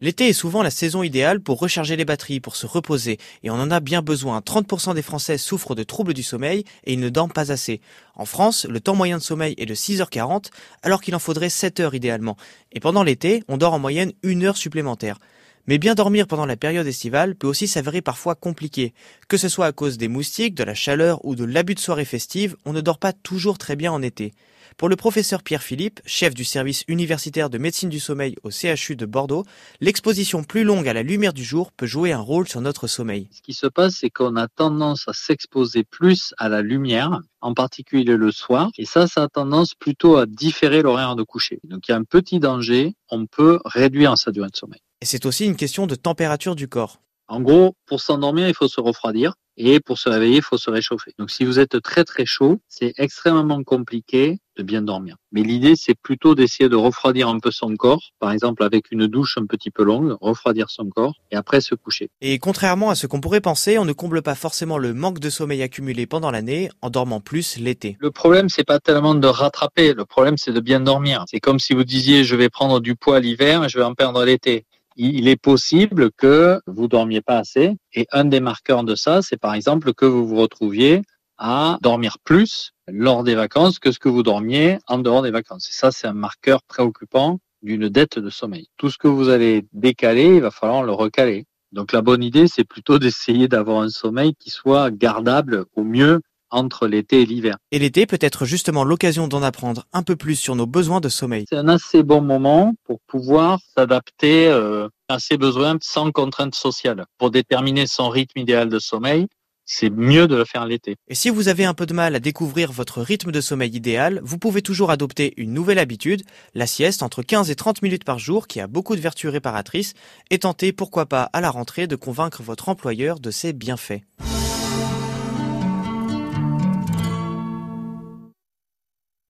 L'été est souvent la saison idéale pour recharger les batteries, pour se reposer, et on en a bien besoin. 30% des Français souffrent de troubles du sommeil et ils ne dorment pas assez. En France, le temps moyen de sommeil est de 6h40, alors qu'il en faudrait 7 heures idéalement. Et pendant l'été, on dort en moyenne une heure supplémentaire. Mais bien dormir pendant la période estivale peut aussi s'avérer parfois compliqué. Que ce soit à cause des moustiques, de la chaleur ou de l'abus de soirée festive, on ne dort pas toujours très bien en été. Pour le professeur Pierre Philippe, chef du service universitaire de médecine du sommeil au CHU de Bordeaux, l'exposition plus longue à la lumière du jour peut jouer un rôle sur notre sommeil. Ce qui se passe, c'est qu'on a tendance à s'exposer plus à la lumière, en particulier le soir, et ça, ça a tendance plutôt à différer l'horaire de coucher. Donc il y a un petit danger, on peut réduire sa durée de sommeil. Et c'est aussi une question de température du corps. En gros, pour s'endormir, il faut se refroidir et pour se réveiller, il faut se réchauffer. Donc si vous êtes très très chaud, c'est extrêmement compliqué de bien dormir. Mais l'idée, c'est plutôt d'essayer de refroidir un peu son corps, par exemple avec une douche un petit peu longue, refroidir son corps et après se coucher. Et contrairement à ce qu'on pourrait penser, on ne comble pas forcément le manque de sommeil accumulé pendant l'année en dormant plus l'été. Le problème, c'est pas tellement de rattraper, le problème, c'est de bien dormir. C'est comme si vous disiez, je vais prendre du poids l'hiver et je vais en perdre l'été il est possible que vous dormiez pas assez. Et un des marqueurs de ça, c'est par exemple que vous vous retrouviez à dormir plus lors des vacances que ce que vous dormiez en dehors des vacances. Et ça, c'est un marqueur préoccupant d'une dette de sommeil. Tout ce que vous allez décaler, il va falloir le recaler. Donc la bonne idée, c'est plutôt d'essayer d'avoir un sommeil qui soit gardable au mieux entre l'été et l'hiver. Et l'été peut être justement l'occasion d'en apprendre un peu plus sur nos besoins de sommeil. C'est un assez bon moment pour pouvoir s'adapter euh, à ses besoins sans contrainte sociale. Pour déterminer son rythme idéal de sommeil, c'est mieux de le faire l'été. Et si vous avez un peu de mal à découvrir votre rythme de sommeil idéal, vous pouvez toujours adopter une nouvelle habitude, la sieste entre 15 et 30 minutes par jour qui a beaucoup de vertus réparatrices et tenter pourquoi pas à la rentrée de convaincre votre employeur de ses bienfaits.